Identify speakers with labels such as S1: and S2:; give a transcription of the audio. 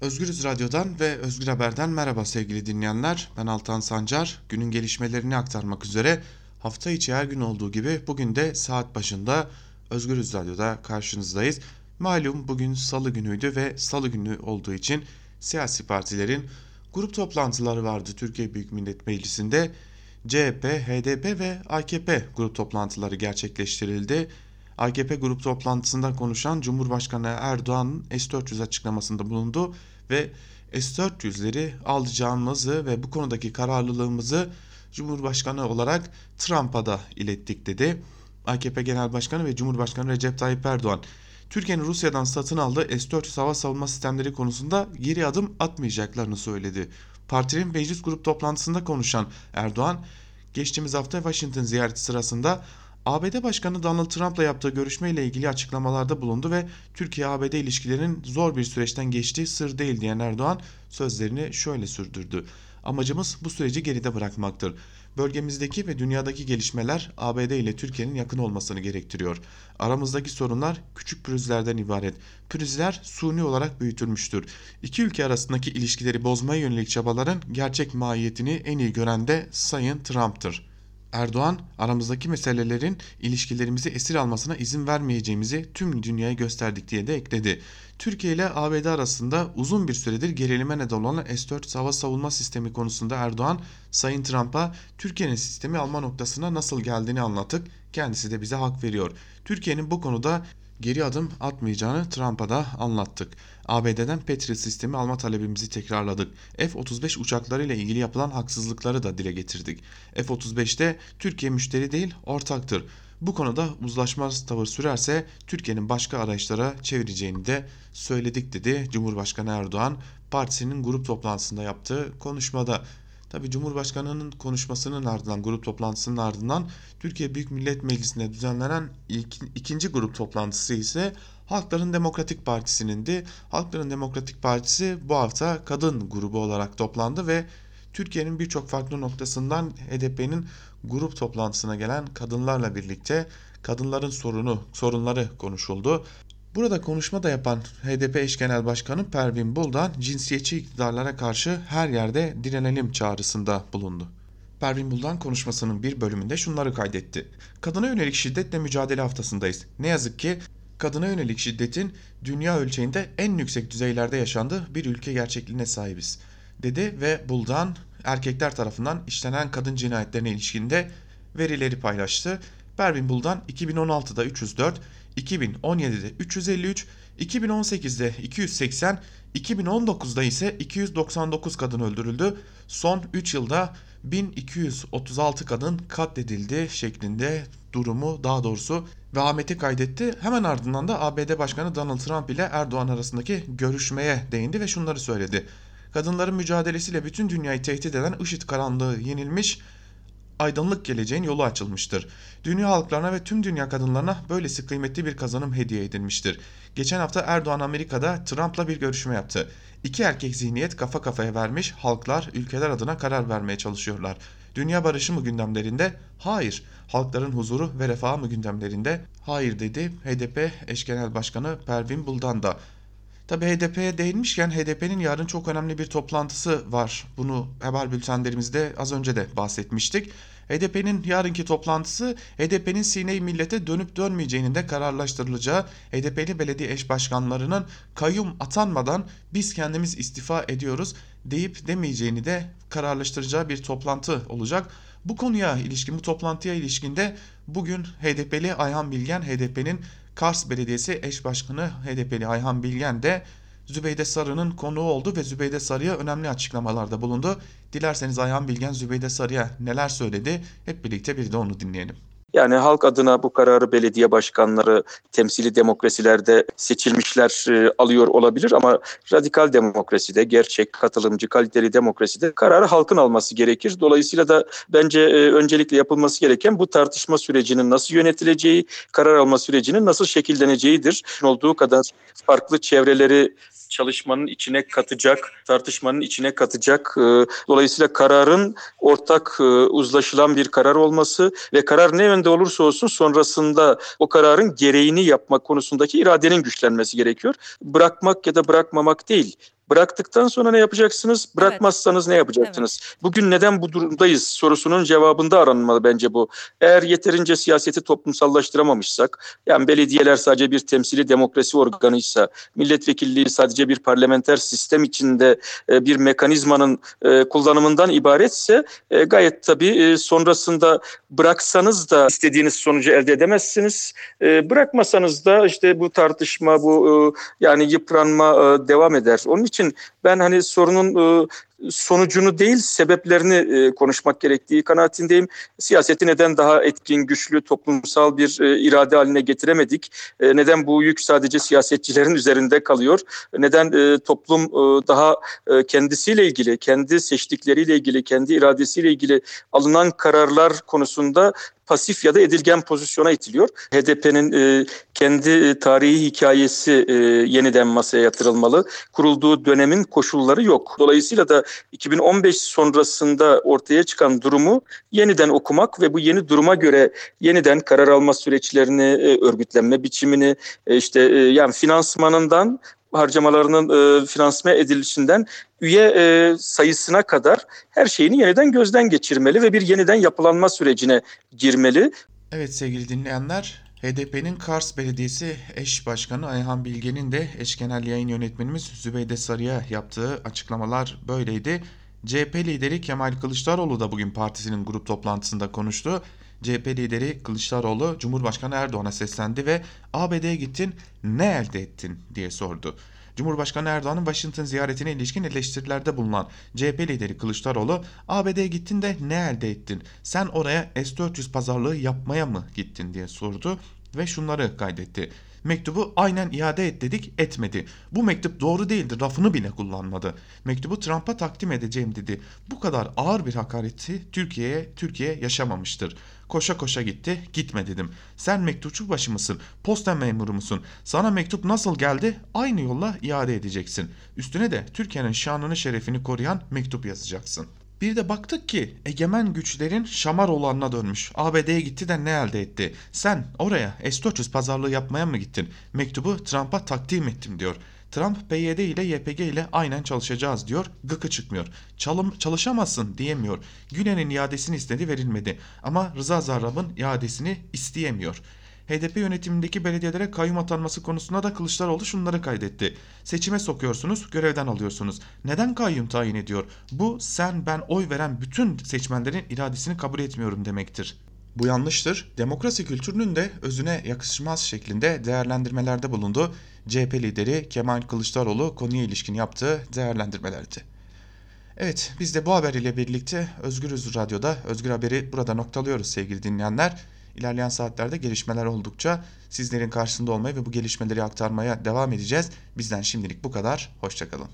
S1: Özgürüz Radyo'dan ve Özgür Haber'den merhaba sevgili dinleyenler. Ben Altan Sancar. Günün gelişmelerini aktarmak üzere hafta içi her gün olduğu gibi bugün de saat başında Özgürüz Radyo'da karşınızdayız. Malum bugün salı günüydü ve salı günü olduğu için siyasi partilerin grup toplantıları vardı Türkiye Büyük Millet Meclisi'nde. CHP, HDP ve AKP grup toplantıları gerçekleştirildi. AKP grup toplantısında konuşan Cumhurbaşkanı Erdoğan S-400 açıklamasında bulundu ve S-400'leri alacağımızı ve bu konudaki kararlılığımızı Cumhurbaşkanı olarak Trump'a da ilettik dedi. AKP Genel Başkanı ve Cumhurbaşkanı Recep Tayyip Erdoğan Türkiye'nin Rusya'dan satın aldığı S-400 hava savunma sistemleri konusunda geri adım atmayacaklarını söyledi. Partinin meclis grup toplantısında konuşan Erdoğan, geçtiğimiz hafta Washington ziyareti sırasında ABD Başkanı Donald Trump'la yaptığı görüşmeyle ilgili açıklamalarda bulundu ve Türkiye-ABD ilişkilerinin zor bir süreçten geçtiği sır değil diyen Erdoğan sözlerini şöyle sürdürdü. Amacımız bu süreci geride bırakmaktır. Bölgemizdeki ve dünyadaki gelişmeler ABD ile Türkiye'nin yakın olmasını gerektiriyor. Aramızdaki sorunlar küçük pürüzlerden ibaret. Pürüzler suni olarak büyütülmüştür. İki ülke arasındaki ilişkileri bozmaya yönelik çabaların gerçek mahiyetini en iyi gören de Sayın Trump'tır. Erdoğan aramızdaki meselelerin ilişkilerimizi esir almasına izin vermeyeceğimizi tüm dünyaya gösterdik diye de ekledi. Türkiye ile ABD arasında uzun bir süredir gerilime neden olan S-4 hava savunma sistemi konusunda Erdoğan, Sayın Trump'a Türkiye'nin sistemi alma noktasına nasıl geldiğini anlattık. Kendisi de bize hak veriyor. Türkiye'nin bu konuda geri adım atmayacağını Trump'a da anlattık. ABD'den Patriot sistemi alma talebimizi tekrarladık. F-35 uçakları ile ilgili yapılan haksızlıkları da dile getirdik. F-35'te Türkiye müşteri değil ortaktır. Bu konuda uzlaşmaz tavır sürerse Türkiye'nin başka arayışlara çevireceğini de söyledik dedi Cumhurbaşkanı Erdoğan partisinin grup toplantısında yaptığı konuşmada. Tabi Cumhurbaşkanı'nın konuşmasının ardından grup toplantısının ardından Türkiye Büyük Millet Meclisi'nde düzenlenen ilk, ikinci grup toplantısı ise Halkların Demokratik Partisi'nindi. Halkların Demokratik Partisi bu hafta kadın grubu olarak toplandı ve Türkiye'nin birçok farklı noktasından HDP'nin grup toplantısına gelen kadınlarla birlikte kadınların sorunu, sorunları konuşuldu. Burada konuşma da yapan HDP eş genel başkanı Pervin Buldan cinsiyetçi iktidarlara karşı her yerde direnelim çağrısında bulundu. Pervin Buldan konuşmasının bir bölümünde şunları kaydetti. Kadına yönelik şiddetle mücadele haftasındayız. Ne yazık ki kadına yönelik şiddetin dünya ölçeğinde en yüksek düzeylerde yaşandığı bir ülke gerçekliğine sahibiz dedi ve Buldan erkekler tarafından işlenen kadın cinayetlerine ilişkinde verileri paylaştı. Pervin Buldan 2016'da 304, 2017'de 353, 2018'de 280, 2019'da ise 299 kadın öldürüldü. Son 3 yılda 1236 kadın katledildi şeklinde durumu daha doğrusu ve Ahmet'i kaydetti. Hemen ardından da ABD Başkanı Donald Trump ile Erdoğan arasındaki görüşmeye değindi ve şunları söyledi. Kadınların mücadelesiyle bütün dünyayı tehdit eden IŞİD karanlığı yenilmiş, aydınlık geleceğin yolu açılmıştır. Dünya halklarına ve tüm dünya kadınlarına böylesi kıymetli bir kazanım hediye edilmiştir. Geçen hafta Erdoğan Amerika'da Trump'la bir görüşme yaptı. İki erkek zihniyet kafa kafaya vermiş, halklar ülkeler adına karar vermeye çalışıyorlar. Dünya barışı mı gündemlerinde? Hayır. Halkların huzuru ve refahı mı gündemlerinde? Hayır dedi HDP eş genel başkanı Pervin Buldan da. Tabi HDP'ye değinmişken HDP'nin yarın çok önemli bir toplantısı var. Bunu haber bültenlerimizde az önce de bahsetmiştik. HDP'nin yarınki toplantısı HDP'nin Sine-i Millet'e dönüp dönmeyeceğinin de kararlaştırılacağı HDP'li belediye eş başkanlarının kayyum atanmadan biz kendimiz istifa ediyoruz deyip demeyeceğini de kararlaştıracağı bir toplantı olacak. Bu konuya ilişkin bu toplantıya ilişkinde bugün HDP'li Ayhan Bilgen HDP'nin Kars Belediyesi eş başkanı HDP'li Ayhan Bilgen de Zübeyde Sarı'nın konuğu oldu ve Zübeyde Sarı'ya önemli açıklamalarda bulundu. Dilerseniz Ayhan Bilgen Zübeyde Sarı'ya neler söyledi hep birlikte bir de onu dinleyelim.
S2: Yani halk adına bu kararı belediye başkanları temsili demokrasilerde seçilmişler e, alıyor olabilir ama radikal demokraside, gerçek, katılımcı, kaliteli demokraside kararı halkın alması gerekir. Dolayısıyla da bence e, öncelikle yapılması gereken bu tartışma sürecinin nasıl yönetileceği, karar alma sürecinin nasıl şekilleneceğidir. Olduğu kadar farklı çevreleri çalışmanın içine katacak, tartışmanın içine katacak. E, dolayısıyla kararın ortak e, uzlaşılan bir karar olması ve karar ne yönde olursa olsun sonrasında o kararın gereğini yapmak konusundaki iradenin güçlenmesi gerekiyor. Bırakmak ya da bırakmamak değil Bıraktıktan sonra ne yapacaksınız? Bırakmazsanız ne yapacaksınız? Bugün neden bu durumdayız sorusunun cevabında aranmalı bence bu. Eğer yeterince siyaseti toplumsallaştıramamışsak, yani belediyeler sadece bir temsili demokrasi organıysa, milletvekilliği sadece bir parlamenter sistem içinde e, bir mekanizmanın e, kullanımından ibaretse e, gayet tabii sonrasında bıraksanız da istediğiniz sonucu elde edemezsiniz. Bırakmasanız da işte bu tartışma, bu yani yıpranma devam eder. Onun için ben hani sorunun sonucunu değil sebeplerini e, konuşmak gerektiği kanaatindeyim. Siyaseti neden daha etkin, güçlü, toplumsal bir e, irade haline getiremedik? E, neden bu yük sadece siyasetçilerin üzerinde kalıyor? Neden e, toplum e, daha e, kendisiyle ilgili, kendi seçtikleriyle ilgili, kendi iradesiyle ilgili alınan kararlar konusunda pasif ya da edilgen pozisyona itiliyor. HDP'nin e, kendi e, tarihi hikayesi e, yeniden masaya yatırılmalı. Kurulduğu dönemin koşulları yok. Dolayısıyla da 2015 sonrasında ortaya çıkan durumu yeniden okumak ve bu yeni duruma göre yeniden karar alma süreçlerini, e, örgütlenme biçimini, e, işte e, yani finansmanından harcamalarının e, finansman edilişinden üye e, sayısına kadar her şeyini yeniden gözden geçirmeli ve bir yeniden yapılanma sürecine girmeli.
S1: Evet sevgili dinleyenler, HDP'nin Kars Belediyesi eş başkanı Ayhan Bilge'nin de eş genel yayın yönetmenimiz Zübeyde Sarı'ya yaptığı açıklamalar böyleydi. CHP lideri Kemal Kılıçdaroğlu da bugün partisinin grup toplantısında konuştu. CHP lideri Kılıçdaroğlu Cumhurbaşkanı Erdoğan'a seslendi ve ABD'ye gittin ne elde ettin diye sordu. Cumhurbaşkanı Erdoğan'ın Washington ziyaretine ilişkin eleştirilerde bulunan CHP lideri Kılıçdaroğlu ABD'ye gittin de ne elde ettin? Sen oraya S-400 pazarlığı yapmaya mı gittin diye sordu ve şunları kaydetti. Mektubu aynen iade et dedik etmedi. Bu mektup doğru değildi rafını bile kullanmadı. Mektubu Trump'a takdim edeceğim dedi. Bu kadar ağır bir hakareti Türkiye'ye Türkiye yaşamamıştır. Koşa koşa gitti gitme dedim. Sen mektupçu başı mısın? Posta memuru musun? Sana mektup nasıl geldi? Aynı yolla iade edeceksin. Üstüne de Türkiye'nin şanını şerefini koruyan mektup yazacaksın. Bir de baktık ki egemen güçlerin şamar olanına dönmüş. ABD'ye gitti de ne elde etti? Sen oraya S-400 pazarlığı yapmaya mı gittin? Mektubu Trump'a takdim ettim diyor. Trump PYD ile YPG ile aynen çalışacağız diyor. Gıkı çıkmıyor. Çalım, çalışamazsın diyemiyor. Gülen'in iadesini istedi verilmedi. Ama Rıza Zarrab'ın iadesini isteyemiyor. HDP yönetimindeki belediyelere kayyum atanması konusunda da Kılıçdaroğlu şunları kaydetti. Seçime sokuyorsunuz, görevden alıyorsunuz. Neden kayyum tayin ediyor? Bu sen ben oy veren bütün seçmenlerin iradesini kabul etmiyorum demektir. Bu yanlıştır. Demokrasi kültürünün de özüne yakışmaz şeklinde değerlendirmelerde bulundu. CHP lideri Kemal Kılıçdaroğlu konuya ilişkin yaptığı değerlendirmelerdi. Evet biz de bu haber ile birlikte Özgürüz Radyo'da Özgür Haber'i burada noktalıyoruz sevgili dinleyenler. İlerleyen saatlerde gelişmeler oldukça sizlerin karşısında olmaya ve bu gelişmeleri aktarmaya devam edeceğiz. Bizden şimdilik bu kadar. Hoşçakalın.